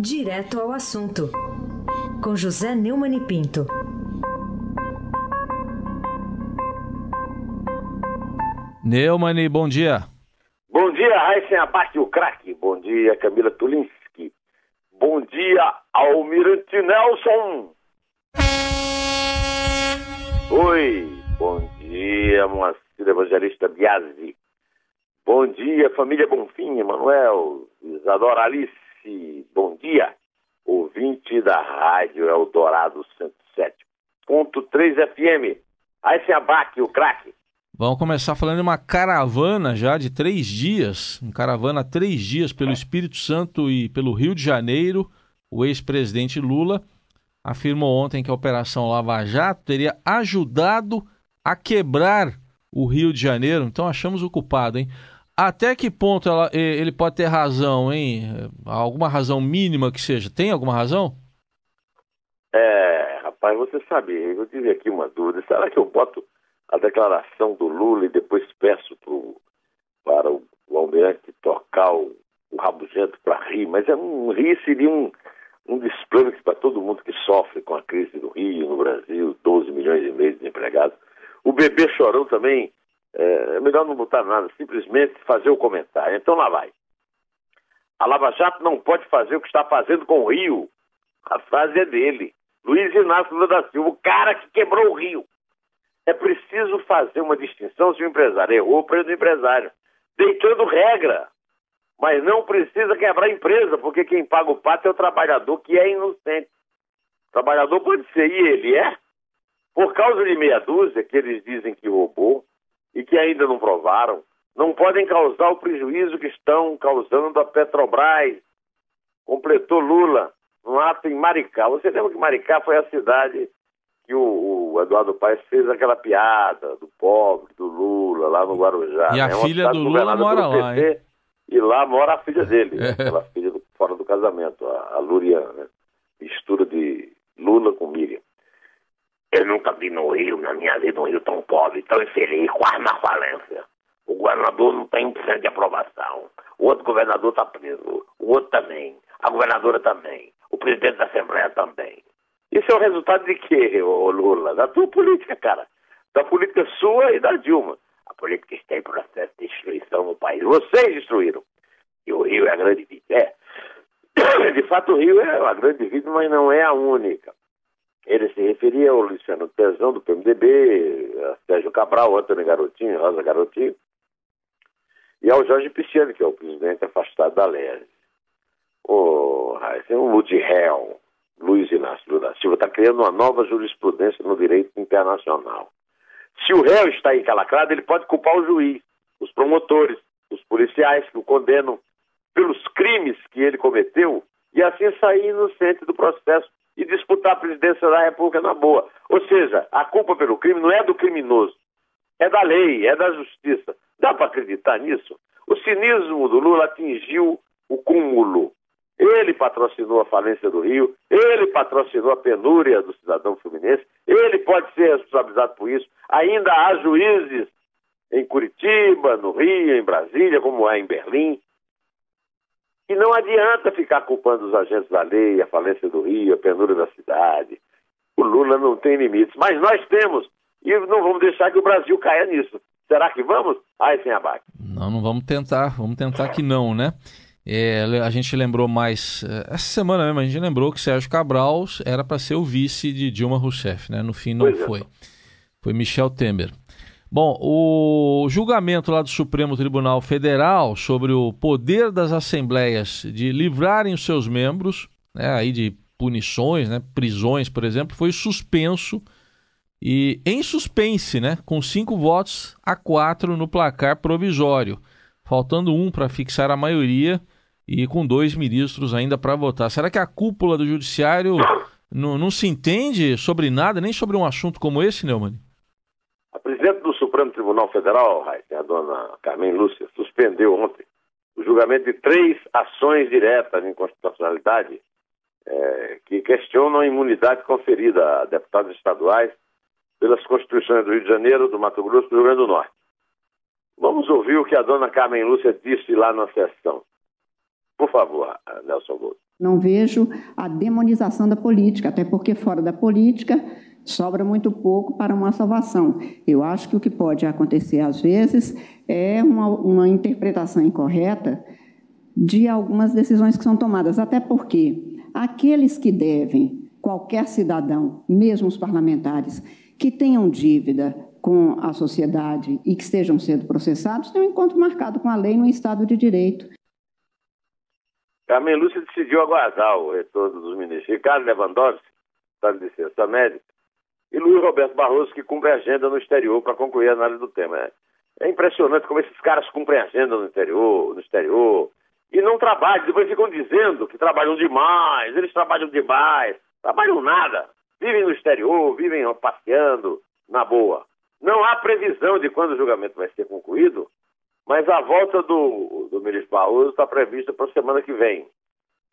Direto ao assunto, com José Neumann e Pinto. Neumann, bom dia. Bom dia, Raíssen Abac, o craque. Bom dia, Camila Tulinski. Bom dia, Almirante Nelson. Oi, bom dia, Moacir Evangelista Biasi. Bom dia, família Bonfim, Emanuel, Isadora Alice. Bom dia, ouvinte da Rádio Eldorado 107.3 FM. Aí se abaque o craque. Vamos começar falando de uma caravana já de três dias, uma caravana três dias pelo Espírito Santo e pelo Rio de Janeiro. O ex-presidente Lula afirmou ontem que a Operação Lava Jato teria ajudado a quebrar o Rio de Janeiro. Então achamos o culpado, hein? Até que ponto ela, ele pode ter razão, hein? Alguma razão mínima que seja. Tem alguma razão? É, rapaz, você sabe, eu tive aqui uma dúvida. Será que eu boto a declaração do Lula e depois peço pro, para o, o almirante tocar o, o rabugento para rir? Mas é um rir seria um, um desplano para todo mundo que sofre com a crise do Rio, no Brasil, 12 milhões e meio de desempregados. O bebê chorão também é, é melhor não botar nada, simplesmente fazer o comentário. Então lá vai. A Lava Jato não pode fazer o que está fazendo com o Rio. A frase é dele. Luiz Inácio Lula da Silva, o cara que quebrou o Rio. É preciso fazer uma distinção se o empresário errou para o empresário, deitando regra. Mas não precisa quebrar a empresa, porque quem paga o pato é o trabalhador que é inocente. O trabalhador pode ser, e ele é, por causa de meia dúzia que eles dizem que roubou, e que ainda não provaram, não podem causar o prejuízo que estão causando a Petrobras. Completou Lula no ato em Maricá. Você lembra que Maricá foi a cidade que o, o Eduardo Paes fez aquela piada do pobre, do Lula, lá no Guarujá. E a né? filha do Lula mora lá, hein? E lá mora a filha dele, é. aquela filha do, fora do casamento, a, a Lurian, né? mistura de Lula com Miriam. Eu nunca vi no Rio, na minha vida, um Rio tão pobre, tão infeliz, quase na falência. O governador não tem 1% de aprovação. O outro governador está preso. O outro também. A governadora também. O presidente da Assembleia também. Isso é o resultado de quê, ô Lula? Da tua política, cara. Da política sua e da Dilma. A política está em processo de destruição no país. Vocês destruíram. E o Rio é a grande vítima. É. De fato, o Rio é a grande vítima, mas não é a única. Ele se referia ao Luciano Pezão, do PMDB, a Sérgio Cabral, Antônio Garotinho, Rosa Garotinho, e ao Jorge Pisciani, que é o presidente afastado da LERJ. O oh, um Woody Hell, Luiz Inácio Lula Silva, está criando uma nova jurisprudência no direito internacional. Se o réu está encalacrado, ele pode culpar o juiz, os promotores, os policiais que o condenam pelos crimes que ele cometeu e assim sair inocente do processo e disputar a presidência da República na boa. Ou seja, a culpa pelo crime não é do criminoso, é da lei, é da justiça. Dá para acreditar nisso? O cinismo do Lula atingiu o cúmulo. Ele patrocinou a falência do Rio, ele patrocinou a penúria do cidadão fluminense, ele pode ser responsabilizado por isso. Ainda há juízes em Curitiba, no Rio, em Brasília, como é em Berlim, e não adianta ficar culpando os agentes da lei, a falência do Rio, a penura da cidade. O Lula não tem limites, mas nós temos. E não vamos deixar que o Brasil caia nisso. Será que vamos? Ai, sem abaque. Não, não vamos tentar. Vamos tentar que não, né? É, a gente lembrou mais. É, essa semana mesmo, a gente lembrou que Sérgio Cabral era para ser o vice de Dilma Rousseff, né? No fim, não pois é. foi. É. Foi Michel Temer. Bom, o julgamento lá do Supremo Tribunal Federal sobre o poder das assembleias de livrarem os seus membros, né, aí de punições, né, prisões, por exemplo, foi suspenso e em suspense, né, com cinco votos a quatro no placar provisório, faltando um para fixar a maioria e com dois ministros ainda para votar. Será que a cúpula do judiciário não, não se entende sobre nada, nem sobre um assunto como esse, Neumann? A presidente do Supremo Tribunal Federal, a dona Carmen Lúcia, suspendeu ontem o julgamento de três ações diretas de inconstitucionalidade é, que questionam a imunidade conferida a deputados estaduais pelas constituições do Rio de Janeiro, do Mato Grosso e do Rio Grande do Norte. Vamos ouvir o que a dona Carmen Lúcia disse lá na sessão. Por favor, Nelson Gomes. Não vejo a demonização da política, até porque fora da política sobra muito pouco para uma salvação. Eu acho que o que pode acontecer às vezes é uma, uma interpretação incorreta de algumas decisões que são tomadas, até porque aqueles que devem, qualquer cidadão, mesmo os parlamentares, que tenham dívida com a sociedade e que estejam sendo processados, têm um encontro marcado com a lei no Estado de Direito. Carmen Lúcia decidiu aguardar o retorno dos ministros Ricardo Lewandowski, está de licença médica, e Luiz Roberto Barroso, que cumpre agenda no exterior para concluir a análise do tema. É, é impressionante como esses caras cumprem agenda no interior, no exterior, e não trabalham, depois ficam dizendo que trabalham demais, eles trabalham demais, trabalham nada, vivem no exterior, vivem passeando, na boa. Não há previsão de quando o julgamento vai ser concluído, mas a volta do, do ministro Barroso está prevista para a semana que vem.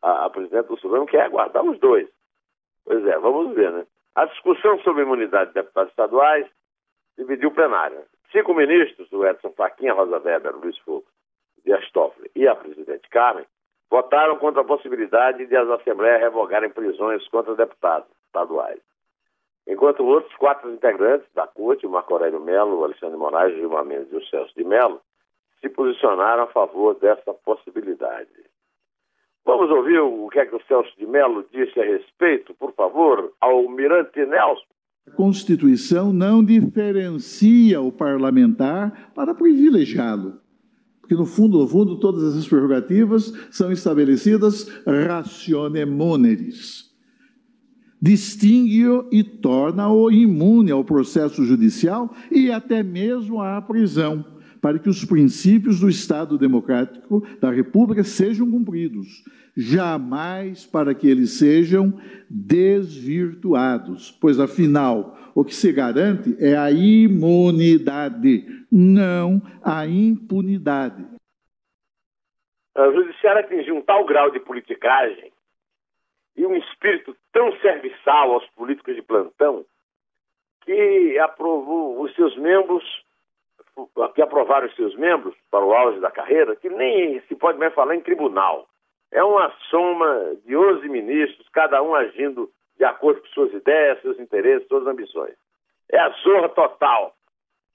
A, a presidente do Supremo quer aguardar os dois. Pois é, vamos ver, né? A discussão sobre a imunidade de deputados estaduais dividiu o plenário. Cinco ministros, o Edson Faquinha, Rosa Weber, Luiz Fux, Dias Toffoli e a presidente Carmen, votaram contra a possibilidade de as assembleias revogarem prisões contra deputados estaduais. Enquanto outros quatro integrantes da o Marco Aurélio Melo, Alexandre Moraes, Gilmar Mendes e o Celso de Melo, se posicionaram a favor dessa possibilidade. Vamos ouvir o que é que o Celso de Mello disse a respeito, por favor, ao Mirante Nelson. A Constituição não diferencia o parlamentar para privilegiá-lo. Porque, no fundo, no fundo, todas essas prerrogativas são estabelecidas rationemoneris. Distingue-o e torna-o imune ao processo judicial e até mesmo à prisão para que os princípios do Estado democrático da República sejam cumpridos, jamais para que eles sejam desvirtuados, pois afinal o que se garante é a imunidade, não a impunidade. O judiciário atingiu um tal grau de politicagem e um espírito tão serviçal aos políticos de plantão que aprovou os seus membros que aprovaram os seus membros para o auge da carreira, que nem se pode mais falar em tribunal. É uma soma de 11 ministros, cada um agindo de acordo com suas ideias, seus interesses, suas ambições. É a zorra total.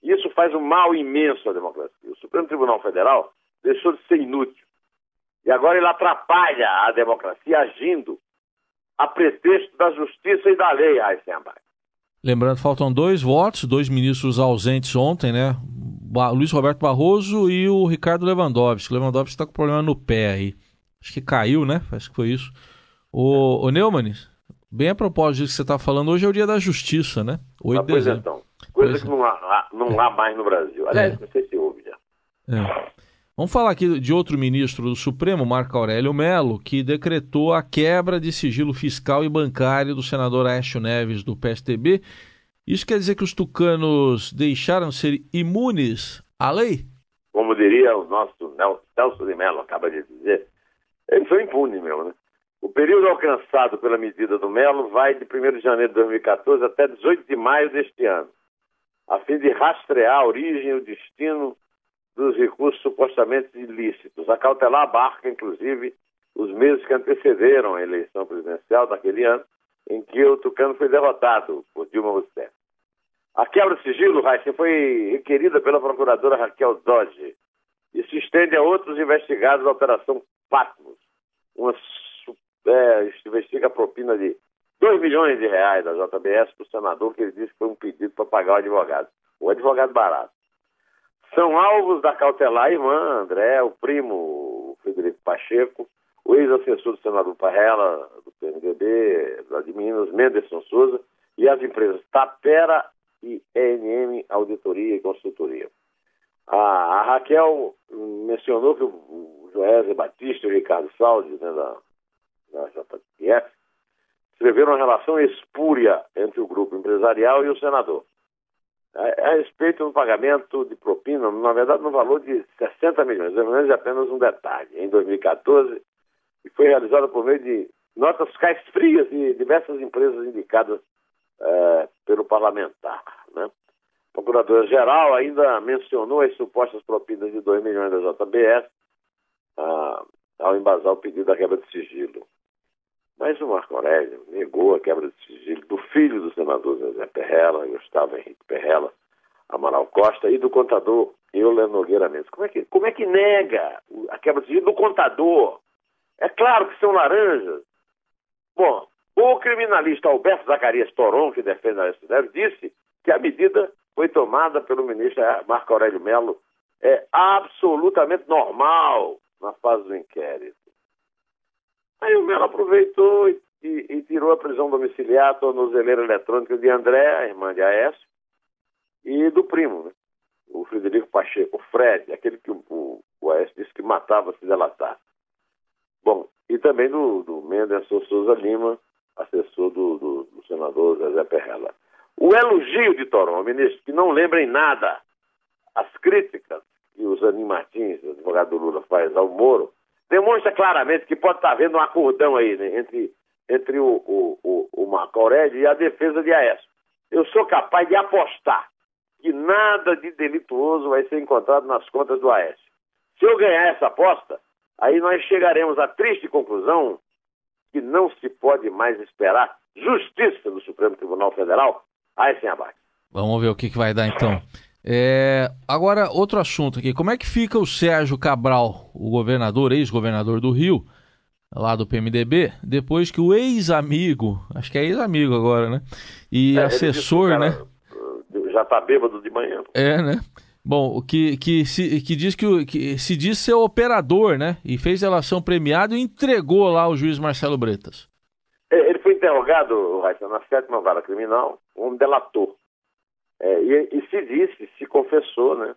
Isso faz um mal imenso à democracia. O Supremo Tribunal Federal deixou de ser inútil. E agora ele atrapalha a democracia agindo a pretexto da justiça e da lei, Heisenberg. Lembrando, faltam dois votos, dois ministros ausentes ontem, né? Luiz Roberto Barroso e o Ricardo Lewandowski. O Lewandowski está com problema no pé aí. Acho que caiu, né? Acho que foi isso. O, o Neumann, bem a propósito disso que você está falando, hoje é o dia da justiça, né? 8 ah, de dezembro. Então. Coisa pois que não há, não há mais no Brasil. Aliás, é. não sei se houve já. É. Vamos falar aqui de outro ministro do Supremo, Marco Aurélio Melo, que decretou a quebra de sigilo fiscal e bancário do senador Aécio Neves, do PSTB, isso quer dizer que os tucanos deixaram ser imunes à lei? Como diria o nosso Nelson de Mello, acaba de dizer, eles são impunes mesmo, né? O período alcançado pela medida do Melo vai de 1 de janeiro de 2014 até 18 de maio deste ano, a fim de rastrear a origem e o destino dos recursos supostamente ilícitos. A cautelar abarca, inclusive, os meses que antecederam a eleição presidencial daquele ano, em que o Tucano foi derrotado por Dilma Rousseff. A quebra de sigilo, Raíssa, foi requerida pela procuradora Raquel Dodge e se estende a outros investigados da Operação Patmos. Uma, é, investiga a propina de 2 milhões de reais da JBS para o senador, que ele disse que foi um pedido para pagar o advogado. O advogado barato. São alvos da cautelar a irmã André, o primo Federico Pacheco, o ex-assessor do senador Parrela, do PMDB, lá Minas, Menderson Souza, e as empresas Tapera e ENM Auditoria e Consultoria. A, a Raquel mencionou que o Joésia Batista e o Ricardo Saldi, né, da, da escreveram uma relação espúria entre o grupo empresarial e o senador. A, a, respeito do pagamento de propina, na verdade, no valor de 60 milhões, é apenas um detalhe. Em 2014, e foi realizada por meio de notas fiscais frias de diversas empresas indicadas é, pelo parlamentar. Né? A Procuradora-Geral ainda mencionou as supostas propinas de 2 milhões da JBS ah, ao embasar o pedido da quebra de sigilo. Mas o Marco Aurélio negou a quebra de sigilo do filho do senador José Perrella, Gustavo Henrique Perrella, Amaral Costa, e do contador Euler Nogueira Mendes. Como é que, como é que nega a quebra de sigilo do contador? É claro que são laranjas. Bom, o criminalista Alberto Zacarias Toron, que defende a STF, disse que a medida foi tomada pelo ministro Marco Aurélio Melo é absolutamente normal na fase do inquérito. Aí o Melo aproveitou e, e, e tirou a prisão domiciliar, tornozeleira eletrônica de André, a irmã de Aécio, e do primo, né? o Frederico Pacheco, o Fred, aquele que o, o, o Aécio disse que matava se delatar. Bom, e também do, do Mendes Souza Lima, assessor do, do, do senador José Perrella. O elogio de Toron, ministro, que não lembra em nada as críticas que o Zanin Martins, advogado do Lula, faz ao Moro, demonstra claramente que pode estar havendo um acordão aí né, entre, entre o, o, o, o Marco Aurélio e a defesa de Aécio. Eu sou capaz de apostar que nada de delituoso vai ser encontrado nas contas do Aécio. Se eu ganhar essa aposta, aí nós chegaremos à triste conclusão que não se pode mais esperar justiça do Supremo Tribunal Federal a esse abate. Vamos ver o que, que vai dar então. É, agora, outro assunto aqui. Como é que fica o Sérgio Cabral, o governador, ex-governador do Rio, lá do PMDB, depois que o ex-amigo, acho que é ex-amigo agora, né? E é, assessor, né? Já tá bêbado de manhã. É, né? Bom, que, que, se, que diz que, que se diz ser operador, né? E fez relação premiada e entregou lá o juiz Marcelo Bretas. É, ele foi interrogado, Raíssa, na sétima vara criminal, um delator. É, e, e, se disse, se confessou, né?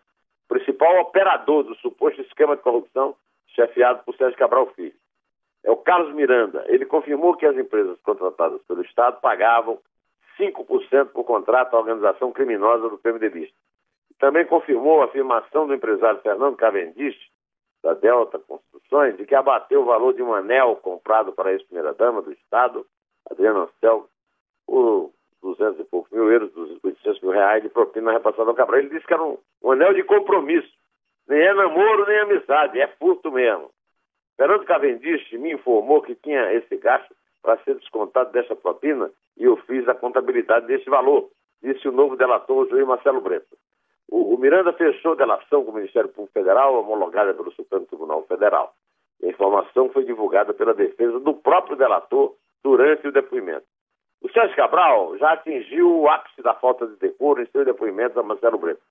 Principal operador do suposto esquema de corrupção chefiado por Sérgio Cabral Filho. É o Carlos Miranda. Ele confirmou que as empresas contratadas pelo Estado pagavam 5% por contrato à organização criminosa do PMDBista. Também confirmou a afirmação do empresário Fernando Cavendish, da Delta Construções, de que abateu o valor de um anel comprado para a ex-primeira-dama do Estado, Adriana Ancel, por 200 e poucos mil euros, 800 mil reais de propina repassada ao Cabral. Ele disse que era um, um anel de compromisso. Nem é namoro, nem amizade, é furto mesmo. Fernando Cavendish me informou que tinha esse gasto para ser descontado dessa propina e eu fiz a contabilidade desse valor, disse o novo delator, o juiz Marcelo Brento. O, o Miranda fechou delação com o Ministério Público Federal, homologada pelo Supremo Tribunal Federal. A informação foi divulgada pela defesa do próprio delator durante o depoimento. O Sérgio Cabral já atingiu o ápice da falta de decoro em seu depoimento a Marcelo Brito.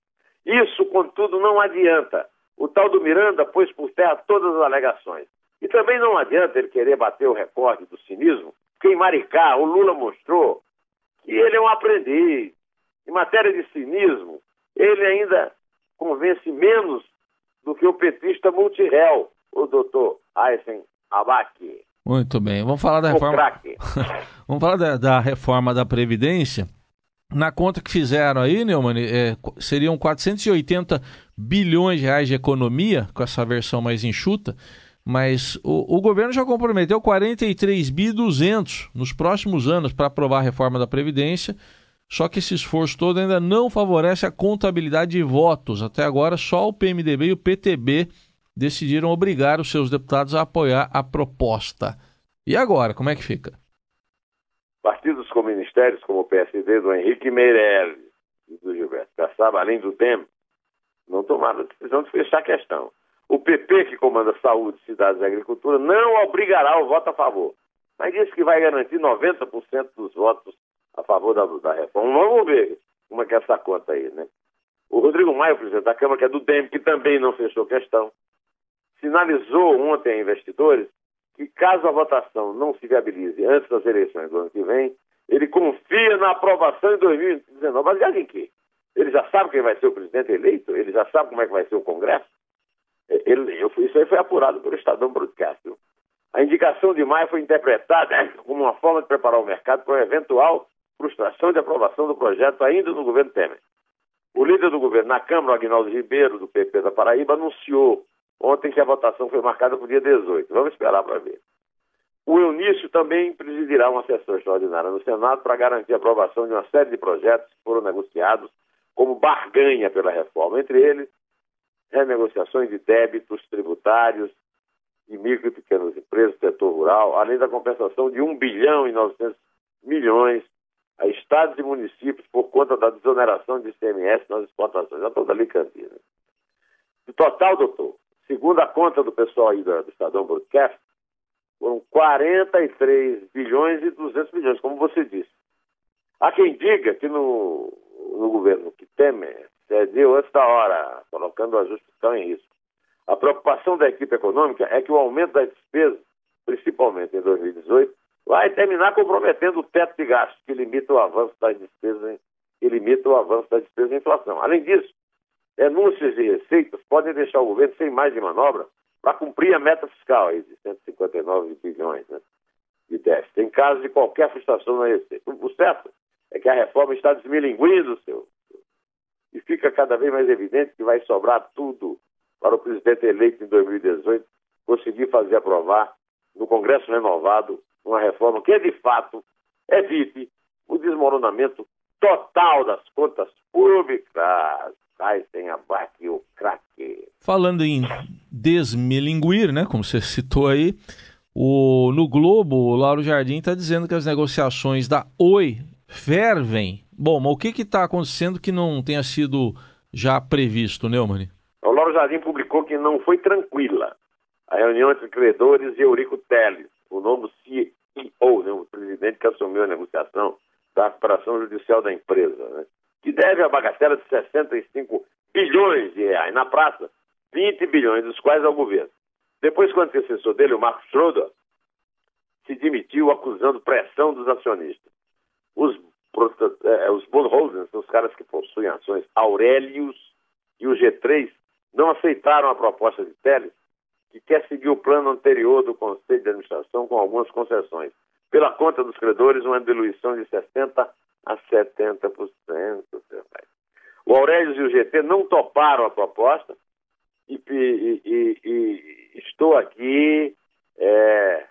Isso, contudo, não adianta. O tal do Miranda pôs por terra todas as alegações. E também não adianta ele querer bater o recorde do cinismo, porque em Maricá o Lula mostrou que ele é um aprendiz. Em matéria de cinismo, ele ainda convence menos do que o petista multiréu, o doutor Aysen Abac. Muito bem. Vamos falar da reforma. Vamos falar da, da, reforma da Previdência. Na conta que fizeram aí, Neumann, é, seriam 480 bilhões de reais de economia, com essa versão mais enxuta, mas o, o governo já comprometeu 43 bi 200 nos próximos anos para aprovar a reforma da Previdência, só que esse esforço todo ainda não favorece a contabilidade de votos. Até agora, só o PMDB e o PTB decidiram obrigar os seus deputados a apoiar a proposta. E agora, como é que fica? Partidos com ministérios como o PSD do Henrique Meirelles e do Gilberto Kassab, além do DEM, não tomaram a decisão de fechar a questão. O PP, que comanda saúde, cidades e agricultura, não obrigará o voto a favor, mas disse que vai garantir 90% dos votos a favor da, da reforma. Vamos ver como é que é essa conta aí, né? O Rodrigo Maia, presidente da Câmara, que é do DEM, que também não fechou questão, sinalizou ontem a investidores que, caso a votação não se viabilize antes das eleições do ano que vem, ele confia na aprovação em 2019. Baseado em quê? Ele já sabe quem vai ser o presidente eleito? Ele já sabe como é que vai ser o Congresso? Ele, eu, isso aí foi apurado pelo Estadão Broadcast. A indicação de Maia foi interpretada como uma forma de preparar o mercado para uma eventual frustração de aprovação do projeto ainda no governo Temer. O líder do governo na Câmara, Aguinaldo Ribeiro, do PP da Paraíba, anunciou Ontem que a votação foi marcada para o dia 18. Vamos esperar para ver. O Eunício também presidirá uma sessão extraordinária no Senado para garantir a aprovação de uma série de projetos que foram negociados como barganha pela reforma. Entre eles, renegociações de débitos tributários de micro e pequenas empresas, setor rural, além da compensação de 1 bilhão e 900 milhões a estados e municípios por conta da desoneração de ICMS nas exportações. Já estou dali cantinho. Né? No total, doutor, segundo a conta do pessoal aí do, do Estadão Broadcast, foram 43 bilhões e 200 milhões, como você disse. Há quem diga que no, no governo que Temer cedeu antes da hora, colocando o ajuste fiscal em risco. A preocupação da equipe econômica é que o aumento das despesas, principalmente em 2018, vai terminar comprometendo o teto de gastos, que limita o avanço das despesas, que limita o avanço das despesas e inflação. Além disso, denúncias de receitas podem deixar o governo sem mais de manobra para cumprir a meta fiscal aí, de 159 bilhões né, de déficit, em caso de qualquer frustração na receita. O certo é que a reforma está desmilinguindo, seu. E fica cada vez mais evidente que vai sobrar tudo para o presidente eleito em 2018 conseguir fazer aprovar no Congresso renovado uma reforma que, de fato, evite o desmoronamento total das contas públicas. Ai, sem abate o craque. Falando em desmilinguir, né, como você citou aí, o, no Globo, o Lauro Jardim está dizendo que as negociações da Oi fervem. Bom, mas o que está acontecendo que não tenha sido já previsto, Neumann? O Lauro Jardim publicou que não foi tranquila a reunião entre credores e Eurico Teles, o novo CEO, né, o presidente que assumiu a negociação da recuperação judicial da empresa, né, que deve a bagatela de 65 bilhões de reais. Na praça, 20 bilhões, dos quais ao governo. Depois que o antecessor dele, o Marco Schroeder, se demitiu acusando pressão dos acionistas. Os, eh, os bondholders, os caras que possuem ações, Aurelius e o G3, não aceitaram a proposta de Teles que quer seguir o plano anterior do Conselho de Administração com algumas concessões. Pela conta dos credores, uma diluição de 60% a 70%. O Aurélio e o GT não toparam a proposta e, e, e, e estou aqui é,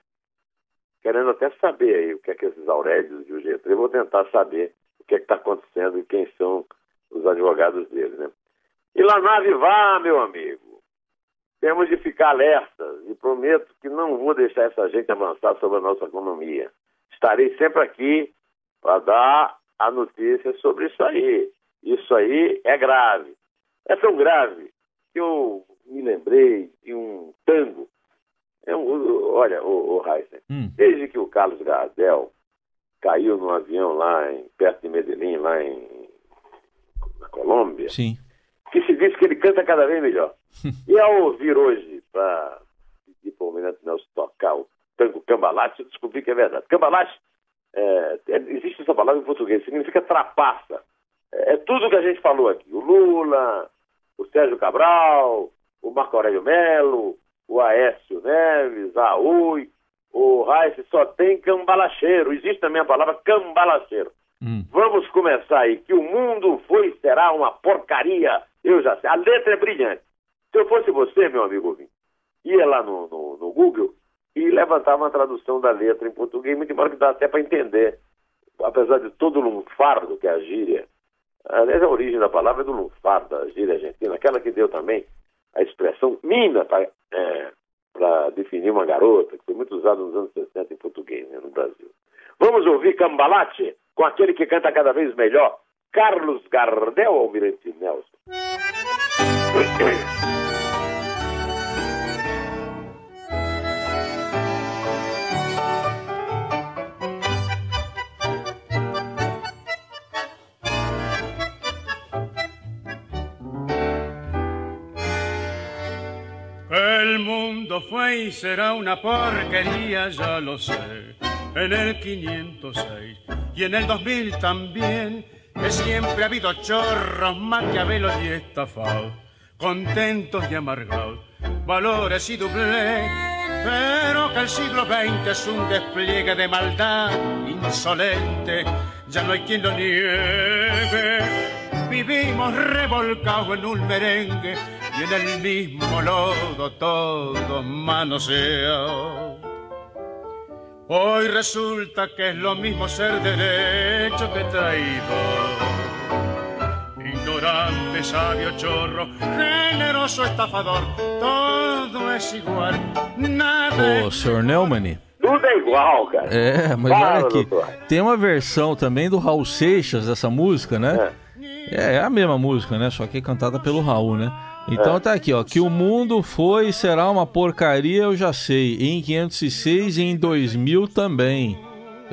querendo até saber aí o que é que esses Aurélios e o GT. Eu vou tentar saber o que é que está acontecendo e quem são os advogados deles, né? E lá nave vá, meu amigo. Temos de ficar alertas e prometo que não vou deixar essa gente avançar sobre a nossa economia. Estarei sempre aqui para dar a notícia sobre isso aí. Isso aí é grave. É tão grave que eu me lembrei de um tango. É um, olha, o, o Heisen, hum. desde que o Carlos Gardel caiu num avião lá em, perto de Medellín, lá em, na Colômbia, Sim. Que se diz que ele canta cada vez melhor. e ao ouvir hoje, para pedir para o Almirante Nelson tocar o tango cambalache, eu descobri que é verdade. Cambalache, é, é, existe essa palavra em português, significa trapaça. É, é tudo que a gente falou aqui. O Lula, o Sérgio Cabral, o Marco Aurélio Melo, o Aécio Neves, a Ui, o Raice, só tem cambalacheiro. Existe também a palavra cambalacheiro. Hum. Vamos começar aí, que o mundo foi e será uma porcaria. Eu já sei. A letra é brilhante. Se eu fosse você, meu amigo ouvinte, ia lá no, no, no Google e levantava uma tradução da letra em português, muito embora que dá até para entender, apesar de todo o lunfardo que é a gíria. Aliás, a origem da palavra é do lunfardo, da gíria argentina, aquela que deu também a expressão mina para é, definir uma garota, que foi muito usada nos anos 60 em português, né, no Brasil. Vamos ouvir Cambalache com aquele que canta cada vez melhor, Carlos Gardel Almirante Nelson. El mundo fue y será una porquería, ya lo sé. En el 506 y en el 2000 también, que siempre ha habido chorros, maquiavelos y estafados, contentos y amargados, valores y doble, pero que el siglo XX es un despliegue de maldad insolente, ya no hay quien lo niegue. Vivimos revolcados en un merengue y en el mismo lodo todos manoseados. Hoy resulta que es lo mismo ser derecho que traído. ignorante, sabio chorro, generoso estafador, todo es igual, nada. Ô, senhor Neumann. Tudo é igual, cara. É, mas Fala, olha aqui. doutor. Tem uma versão também do Raul Seixas dessa música, né? É, é a mesma música, né? Só que cantada pelo Raul, né? Então tá aqui, ó. Que o mundo foi e será uma porcaria, eu já sei. Em 506 e em 2000 também.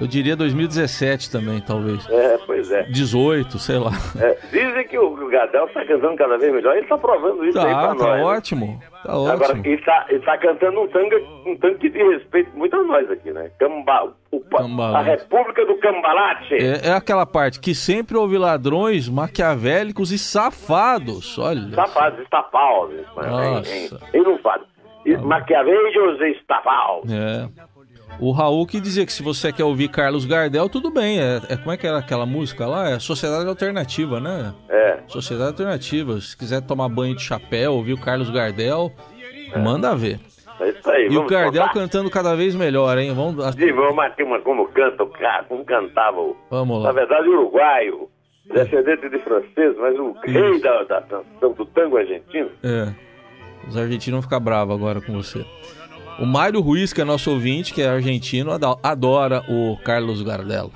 Eu diria 2017 também, talvez. É, pois é. 18, sei lá. É, Dizem que o Gadel está cantando cada vez melhor. Ele está provando isso aí Tá, pra tá nós. né? ótimo. Tá Agora, ótimo. ele está ele tá cantando um tango, um tango que diz respeito muito a nós aqui, né? Camba, o a República do Cambalate. É, é aquela parte que sempre houve ladrões maquiavélicos e safados. Olha. Safados, estapaus. Nossa. Em, em, em não fala. E Maquiavelos e estapaus. É. O Raul que dizia que se você quer ouvir Carlos Gardel, tudo bem. É, é- como é que era aquela música lá? É Sociedade Alternativa, né? É. Sociedade Alternativa. Se quiser tomar banho de chapéu, ouvir o Carlos Gardel, manda ver. É isso aí. E o Gardel contar. cantando cada vez melhor, hein? Vamos, Sim, vamos bater uma como canta como cantava vamos Na lá. verdade, uruguaio, descendente de francês, mas o rei da, da canção do tango argentino. É. Os argentinos vão ficar bravos agora com você. O Mário Ruiz, que é nosso ouvinte, que é argentino, ado- adora o Carlos Gardel.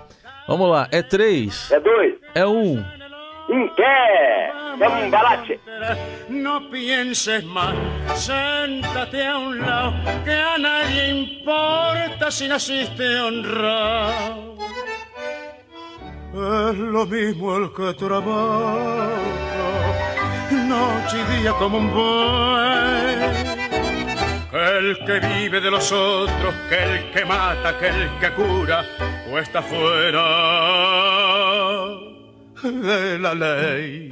Vamos lá, é três, É dois. é um. Em pé! Cambalate! No pienses más, séntate a un lado, que a nadie importa si naciste honrado. Es lo mismo el que trabaja, noche y día como un. El que vive de los otros, que el que mata, que el que cura, o está fuera de la ley.